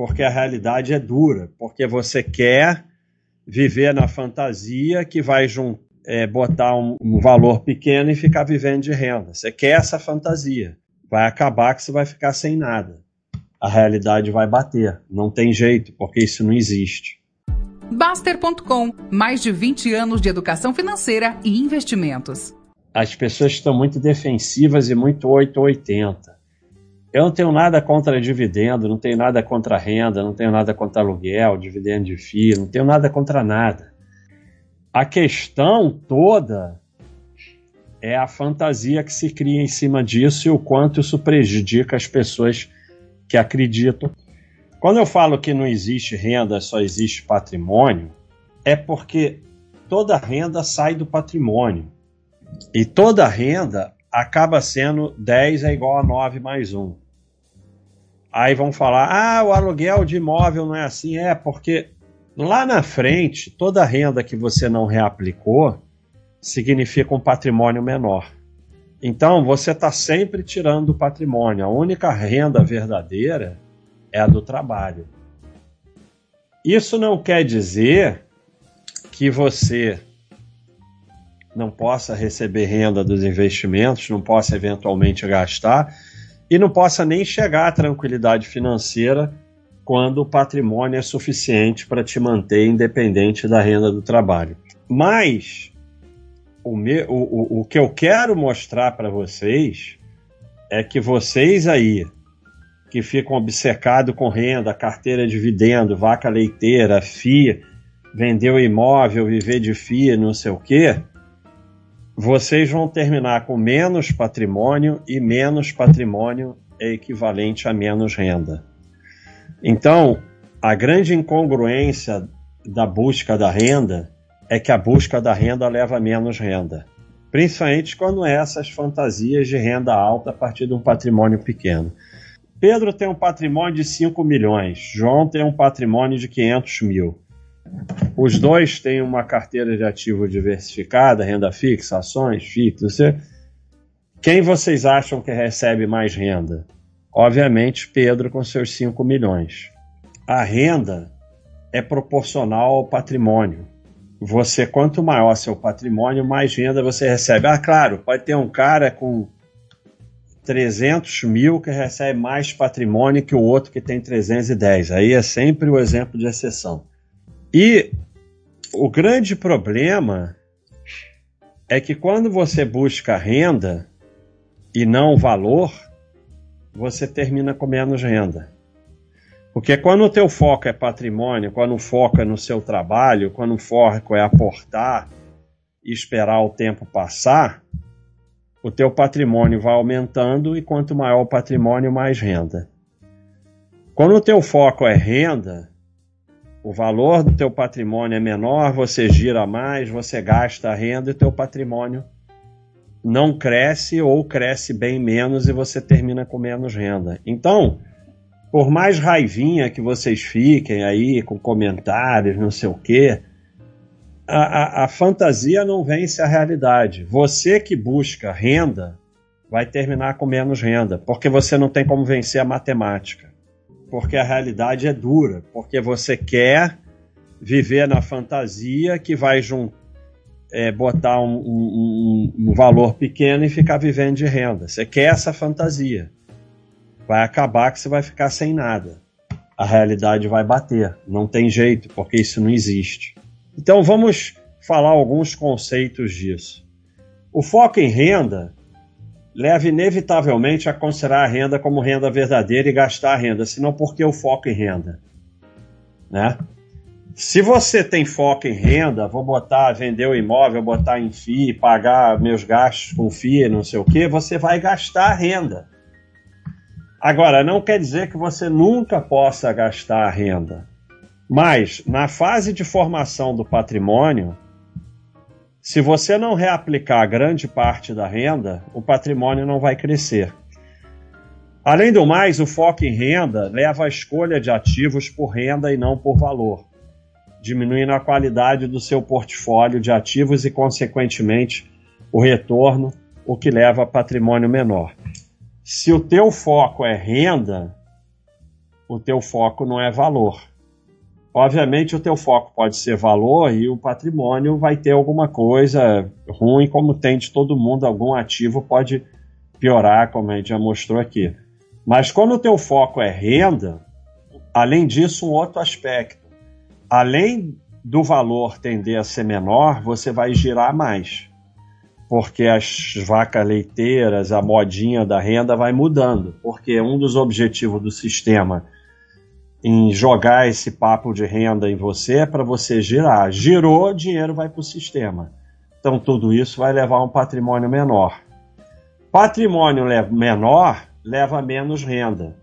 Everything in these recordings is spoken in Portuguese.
porque a realidade é dura, porque você quer viver na fantasia que vai é, botar um, um valor pequeno e ficar vivendo de renda. Você quer essa fantasia. Vai acabar que você vai ficar sem nada. A realidade vai bater. Não tem jeito, porque isso não existe. Baster.com mais de 20 anos de educação financeira e investimentos. As pessoas estão muito defensivas e muito 880. Eu não tenho nada contra dividendo, não tenho nada contra renda, não tenho nada contra aluguel, dividendo de FII, não tenho nada contra nada. A questão toda é a fantasia que se cria em cima disso e o quanto isso prejudica as pessoas que acreditam. Quando eu falo que não existe renda, só existe patrimônio, é porque toda renda sai do patrimônio. E toda renda acaba sendo 10 é igual a 9 mais 1. Aí vão falar: ah, o aluguel de imóvel não é assim. É, porque lá na frente, toda renda que você não reaplicou significa um patrimônio menor. Então, você está sempre tirando do patrimônio. A única renda verdadeira é a do trabalho. Isso não quer dizer que você não possa receber renda dos investimentos, não possa eventualmente gastar e não possa nem chegar à tranquilidade financeira quando o patrimônio é suficiente para te manter independente da renda do trabalho. Mas o, me, o, o, o que eu quero mostrar para vocês é que vocês aí que ficam obcecados com renda, carteira de dividendo, vaca leiteira, FIA, vender o imóvel, viver de FIA, não sei o quê, vocês vão terminar com menos patrimônio e menos patrimônio é equivalente a menos renda. Então, a grande incongruência da busca da renda é que a busca da renda leva a menos renda, principalmente quando é essas fantasias de renda alta a partir de um patrimônio pequeno. Pedro tem um patrimônio de 5 milhões, João tem um patrimônio de 500 mil. Os dois têm uma carteira de ativo diversificada, renda fixa, ações, você... Quem vocês acham que recebe mais renda? Obviamente, Pedro com seus 5 milhões. A renda é proporcional ao patrimônio. Você, quanto maior seu patrimônio, mais renda você recebe. Ah, claro, pode ter um cara com 300 mil que recebe mais patrimônio que o outro que tem 310. Aí é sempre o exemplo de exceção. E o grande problema é que quando você busca renda e não valor, você termina com menos renda. Porque quando o teu foco é patrimônio, quando o foco é no seu trabalho, quando o foco é aportar e esperar o tempo passar, o teu patrimônio vai aumentando e quanto maior o patrimônio, mais renda. Quando o teu foco é renda, o valor do teu patrimônio é menor, você gira mais, você gasta renda e teu patrimônio não cresce ou cresce bem menos e você termina com menos renda. Então, por mais raivinha que vocês fiquem aí com comentários, não sei o quê, a, a, a, fantasia não vence a realidade. Você que busca renda vai terminar com menos renda, porque você não tem como vencer a matemática. Porque a realidade é dura, porque você quer viver na fantasia que vai é, botar um, um, um valor pequeno e ficar vivendo de renda. Você quer essa fantasia. Vai acabar que você vai ficar sem nada. A realidade vai bater. Não tem jeito, porque isso não existe. Então vamos falar alguns conceitos disso. O foco em renda leva inevitavelmente a considerar a renda como renda verdadeira e gastar a renda, senão por que o foco em renda? Né? Se você tem foco em renda, vou botar, vender o imóvel, botar em FII, pagar meus gastos com FII, não sei o que, você vai gastar a renda. Agora, não quer dizer que você nunca possa gastar a renda. Mas, na fase de formação do patrimônio, se você não reaplicar grande parte da renda, o patrimônio não vai crescer. Além do mais, o foco em renda leva à escolha de ativos por renda e não por valor, diminuindo a qualidade do seu portfólio de ativos e, consequentemente, o retorno, o que leva a patrimônio menor. Se o teu foco é renda, o teu foco não é valor. Obviamente o teu foco pode ser valor e o patrimônio vai ter alguma coisa ruim, como tem de todo mundo, algum ativo pode piorar, como a gente já mostrou aqui. Mas quando o teu foco é renda, além disso, um outro aspecto. Além do valor tender a ser menor, você vai girar mais. Porque as vacas leiteiras, a modinha da renda vai mudando. Porque um dos objetivos do sistema em jogar esse papo de renda em você é para você girar. Girou, dinheiro vai para o sistema. Então tudo isso vai levar a um patrimônio menor. Patrimônio menor leva menos renda,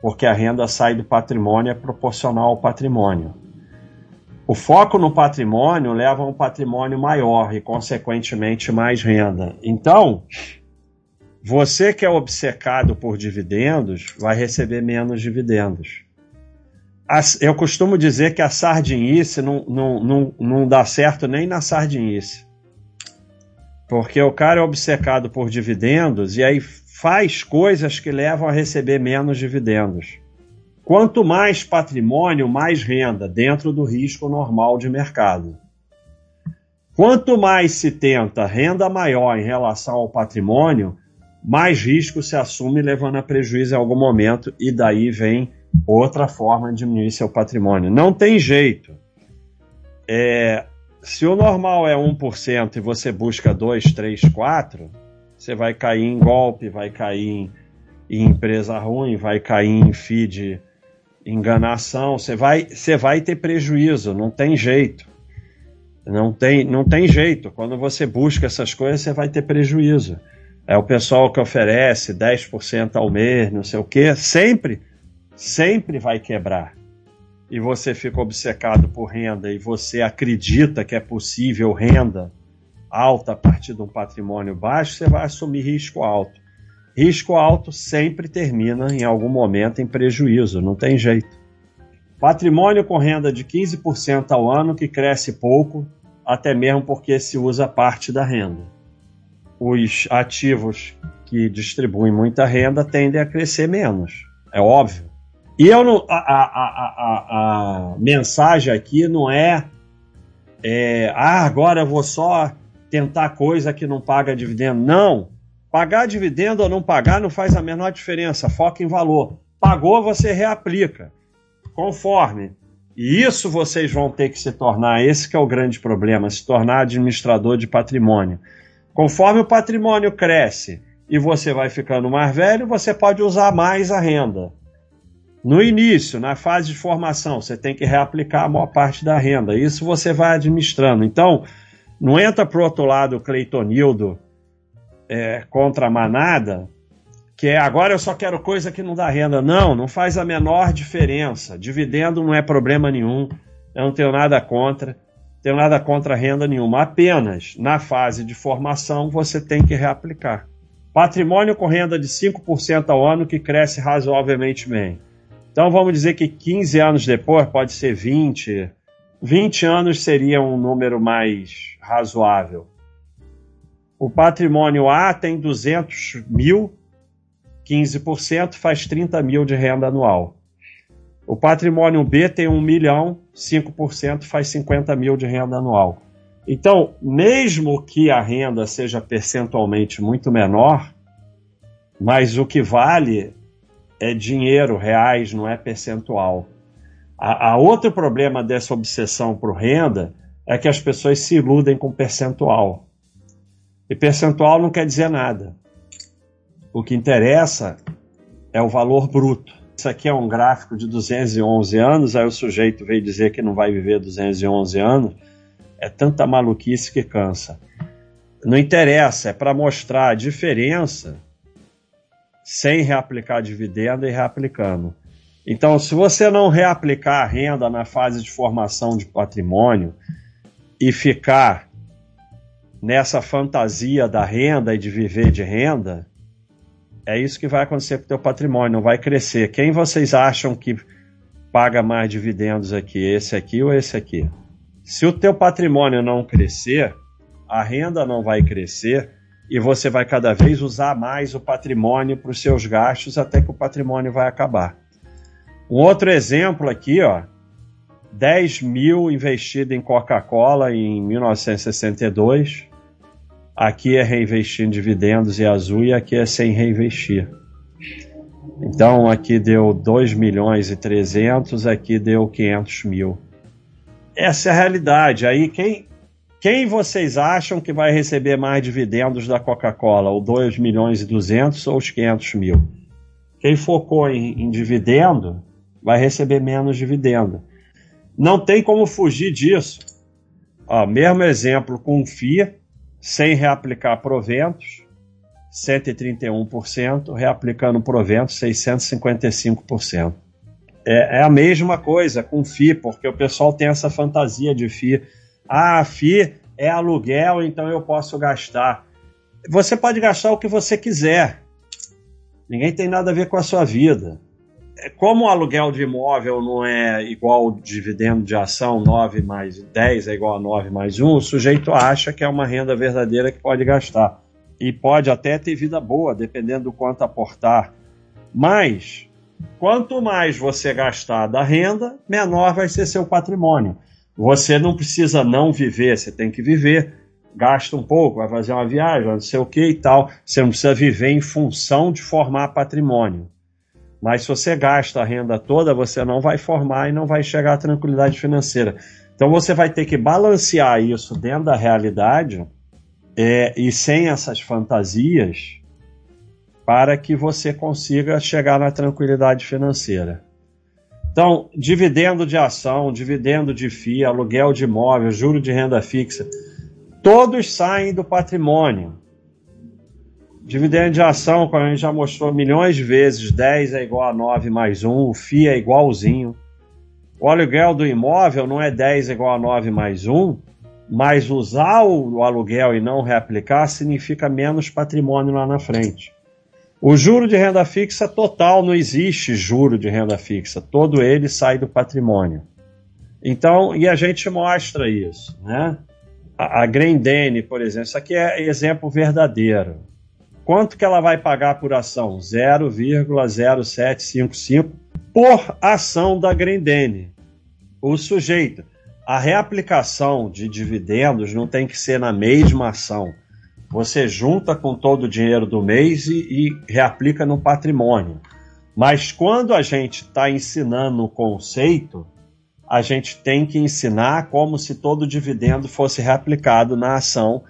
porque a renda sai do patrimônio é proporcional ao patrimônio. O foco no patrimônio leva a um patrimônio maior e, consequentemente, mais renda. Então, você que é obcecado por dividendos vai receber menos dividendos. Eu costumo dizer que a sardinice não, não, não, não dá certo nem na sardinice. Porque o cara é obcecado por dividendos e aí faz coisas que levam a receber menos dividendos. Quanto mais patrimônio, mais renda, dentro do risco normal de mercado. Quanto mais se tenta renda maior em relação ao patrimônio, mais risco se assume, levando a prejuízo em algum momento, e daí vem outra forma de diminuir seu patrimônio. Não tem jeito. É, se o normal é 1% e você busca 2, 3, 4, você vai cair em golpe, vai cair em, em empresa ruim, vai cair em feed enganação, você vai, você vai ter prejuízo, não tem jeito. Não tem, não tem jeito. Quando você busca essas coisas, você vai ter prejuízo. É o pessoal que oferece 10% ao mês, não sei o quê, sempre, sempre vai quebrar e você fica obcecado por renda e você acredita que é possível renda alta a partir de um patrimônio baixo, você vai assumir risco alto. Risco alto sempre termina em algum momento em prejuízo, não tem jeito. Patrimônio com renda de 15% ao ano que cresce pouco, até mesmo porque se usa parte da renda. Os ativos que distribuem muita renda tendem a crescer menos, é óbvio. E eu não, a, a, a, a, mensagem aqui não é, é, ah, agora eu vou só tentar coisa que não paga dividendo. Não. Pagar dividendo ou não pagar não faz a menor diferença. Foca em valor. Pagou, você reaplica. Conforme. E isso vocês vão ter que se tornar, esse que é o grande problema, se tornar administrador de patrimônio. Conforme o patrimônio cresce e você vai ficando mais velho, você pode usar mais a renda. No início, na fase de formação, você tem que reaplicar a maior parte da renda. Isso você vai administrando. Então, não entra para o outro lado o Cleitonildo é, contra a manada, que é agora eu só quero coisa que não dá renda. Não, não faz a menor diferença. Dividendo não é problema nenhum. Eu não tenho nada contra. Tenho nada contra renda nenhuma. Apenas na fase de formação você tem que reaplicar. Patrimônio com renda de 5% ao ano que cresce razoavelmente bem. Então vamos dizer que 15 anos depois, pode ser 20. 20 anos seria um número mais razoável. O patrimônio A tem 200 mil, 15% faz 30 mil de renda anual. O patrimônio B tem 1 milhão, 5% faz 50 mil de renda anual. Então, mesmo que a renda seja percentualmente muito menor, mas o que vale é dinheiro, reais, não é percentual. A, a outro problema dessa obsessão por renda é que as pessoas se iludem com percentual. E percentual não quer dizer nada. O que interessa é o valor bruto. Isso aqui é um gráfico de 211 anos, aí o sujeito veio dizer que não vai viver 211 anos. É tanta maluquice que cansa. Não interessa, é para mostrar a diferença sem reaplicar dividendo e reaplicando. Então, se você não reaplicar a renda na fase de formação de patrimônio e ficar nessa fantasia da renda e de viver de renda, é isso que vai acontecer com o teu patrimônio, não vai crescer. Quem vocês acham que paga mais dividendos aqui, esse aqui ou esse aqui? Se o teu patrimônio não crescer, a renda não vai crescer, e você vai cada vez usar mais o patrimônio para os seus gastos até que o patrimônio vai acabar. Um outro exemplo aqui, ó, 10 mil investido em Coca-Cola em 1962. Aqui é reinvestir em dividendos e azul e aqui é sem reinvestir. Então aqui deu 2 milhões e 300, aqui deu 500 mil. Essa é a realidade. Aí quem, quem vocês acham que vai receber mais dividendos da Coca-Cola? O 2 milhões e 200 ou os 500 mil? Quem focou em, em dividendo vai receber menos dividendo. Não tem como fugir disso. Ó, mesmo exemplo com FIA, sem reaplicar proventos, 131%, reaplicando proventos, 655%. É, é a mesma coisa com FI, porque o pessoal tem essa fantasia de FI. Ah, FI é aluguel, então eu posso gastar. Você pode gastar o que você quiser. Ninguém tem nada a ver com a sua vida. É, como o aluguel de imóvel não é igual ao dividendo de ação, 9 mais 10 é igual a 9 mais 1, o sujeito acha que é uma renda verdadeira que pode gastar. E pode até ter vida boa, dependendo do quanto aportar. Mas, quanto mais você gastar da renda, menor vai ser seu patrimônio. Você não precisa não viver, você tem que viver. Gasta um pouco, vai fazer uma viagem, não sei o que e tal. Você não precisa viver em função de formar patrimônio. Mas se você gasta a renda toda, você não vai formar e não vai chegar à tranquilidade financeira. Então você vai ter que balancear isso dentro da realidade é, e sem essas fantasias para que você consiga chegar na tranquilidade financeira. Então, dividendo de ação, dividendo de FIA, aluguel de imóvel, juro de renda fixa, todos saem do patrimônio. Dividendo de ação, como a gente já mostrou milhões de vezes, 10 é igual a 9 mais 1, o FII é igualzinho. O aluguel do imóvel não é 10 igual a 9 mais 1, mas usar o aluguel e não reaplicar significa menos patrimônio lá na frente. O juro de renda fixa total não existe juro de renda fixa, todo ele sai do patrimônio. Então, e a gente mostra isso, né? A, a Grendene, por exemplo, isso aqui é exemplo verdadeiro. Quanto que ela vai pagar por ação? 0,0755 por ação da Grendene. O sujeito. A reaplicação de dividendos não tem que ser na mesma ação. Você junta com todo o dinheiro do mês e, e reaplica no patrimônio. Mas quando a gente está ensinando o conceito, a gente tem que ensinar como se todo o dividendo fosse reaplicado na ação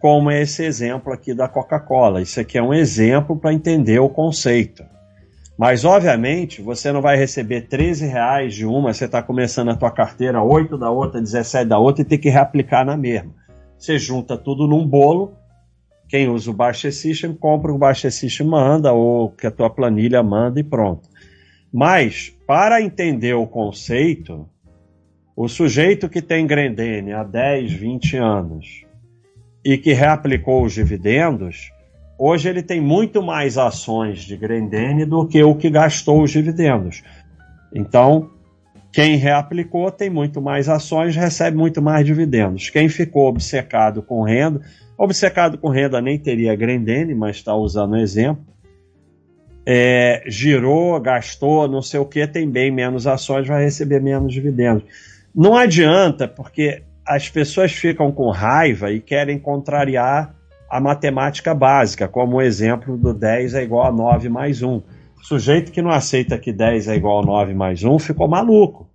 como é esse exemplo aqui da Coca-Cola. Isso aqui é um exemplo para entender o conceito. Mas, obviamente, você não vai receber 13 reais de uma, você está começando a tua carteira, 8 da outra, 17 da outra, e tem que reaplicar na mesma. Você junta tudo num bolo, quem usa o Baixa System, compra o Baixa System manda, ou que a tua planilha manda e pronto. Mas, para entender o conceito, o sujeito que tem Grendene há 10, 20 anos, e que reaplicou os dividendos, hoje ele tem muito mais ações de Grendene do que o que gastou os dividendos. Então, quem reaplicou tem muito mais ações, recebe muito mais dividendos. Quem ficou obcecado com renda, obcecado com renda nem teria Grendene, mas está usando o exemplo, é, girou, gastou, não sei o que, tem bem menos ações, vai receber menos dividendos. Não adianta, porque as pessoas ficam com raiva e querem contrariar a matemática básica, como o exemplo do 10 é igual a 9 mais 1. O sujeito que não aceita que 10 é igual a 9 mais 1 ficou maluco.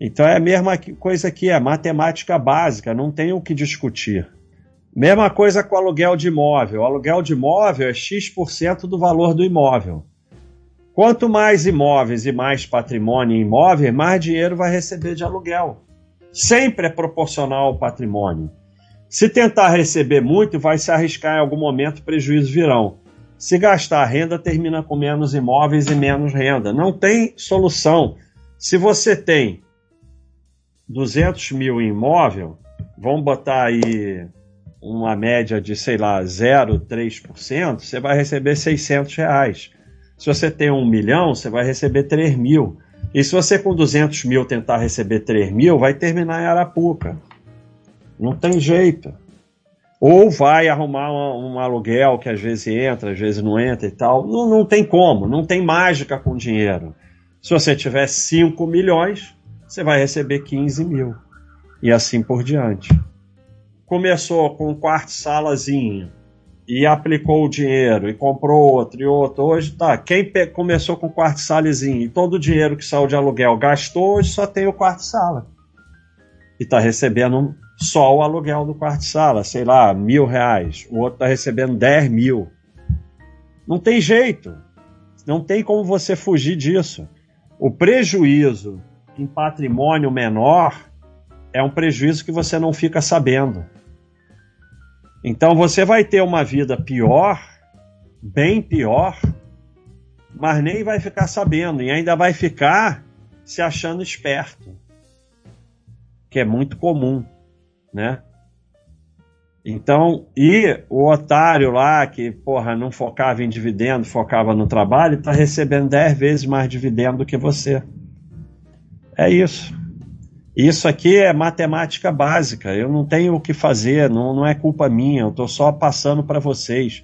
Então é a mesma coisa que é matemática básica, não tem o que discutir. Mesma coisa com aluguel de imóvel. O aluguel de imóvel é X% do valor do imóvel. Quanto mais imóveis e mais patrimônio em imóvel, mais dinheiro vai receber de aluguel sempre é proporcional ao patrimônio. Se tentar receber muito, vai se arriscar em algum momento, prejuízos virão. Se gastar renda, termina com menos imóveis e menos renda. Não tem solução. Se você tem 200 mil em imóvel, vamos botar aí uma média de, sei lá, 0,3%, você vai receber 600 reais. Se você tem um milhão, você vai receber 3 mil. E se você com 200 mil tentar receber 3 mil, vai terminar em Arapuca. Não tem jeito. Ou vai arrumar um, um, aluguel que às vezes entra, às vezes não entra e tal. Não, não tem como, não tem mágica com dinheiro. Se você tiver 5 milhões, você vai receber 15 mil. E assim por diante. Começou com um quarto salazinho e aplicou o dinheiro e comprou outro e outro. Hoje tá. Quem começou com quarto salazinho e todo o dinheiro que saiu de aluguel gastou, hoje só tem o quarto sala. E está recebendo só o aluguel do quarto sala, sei lá, mil reais. O outro está recebendo 10 mil. Não tem jeito. Não tem como você fugir disso. O prejuízo em patrimônio menor é um prejuízo que você não fica sabendo. Então você vai ter uma vida pior, bem pior, mas nem vai ficar sabendo e ainda vai ficar se achando esperto, que é muito comum, né? Então, e o otário lá que, porra, não focava em dividendo, focava no trabalho, está recebendo 10 vezes mais dividendo do que você. É isso. Isso aqui é matemática básica. Eu não tenho o que fazer, não, não é culpa minha. Eu estou só passando para vocês.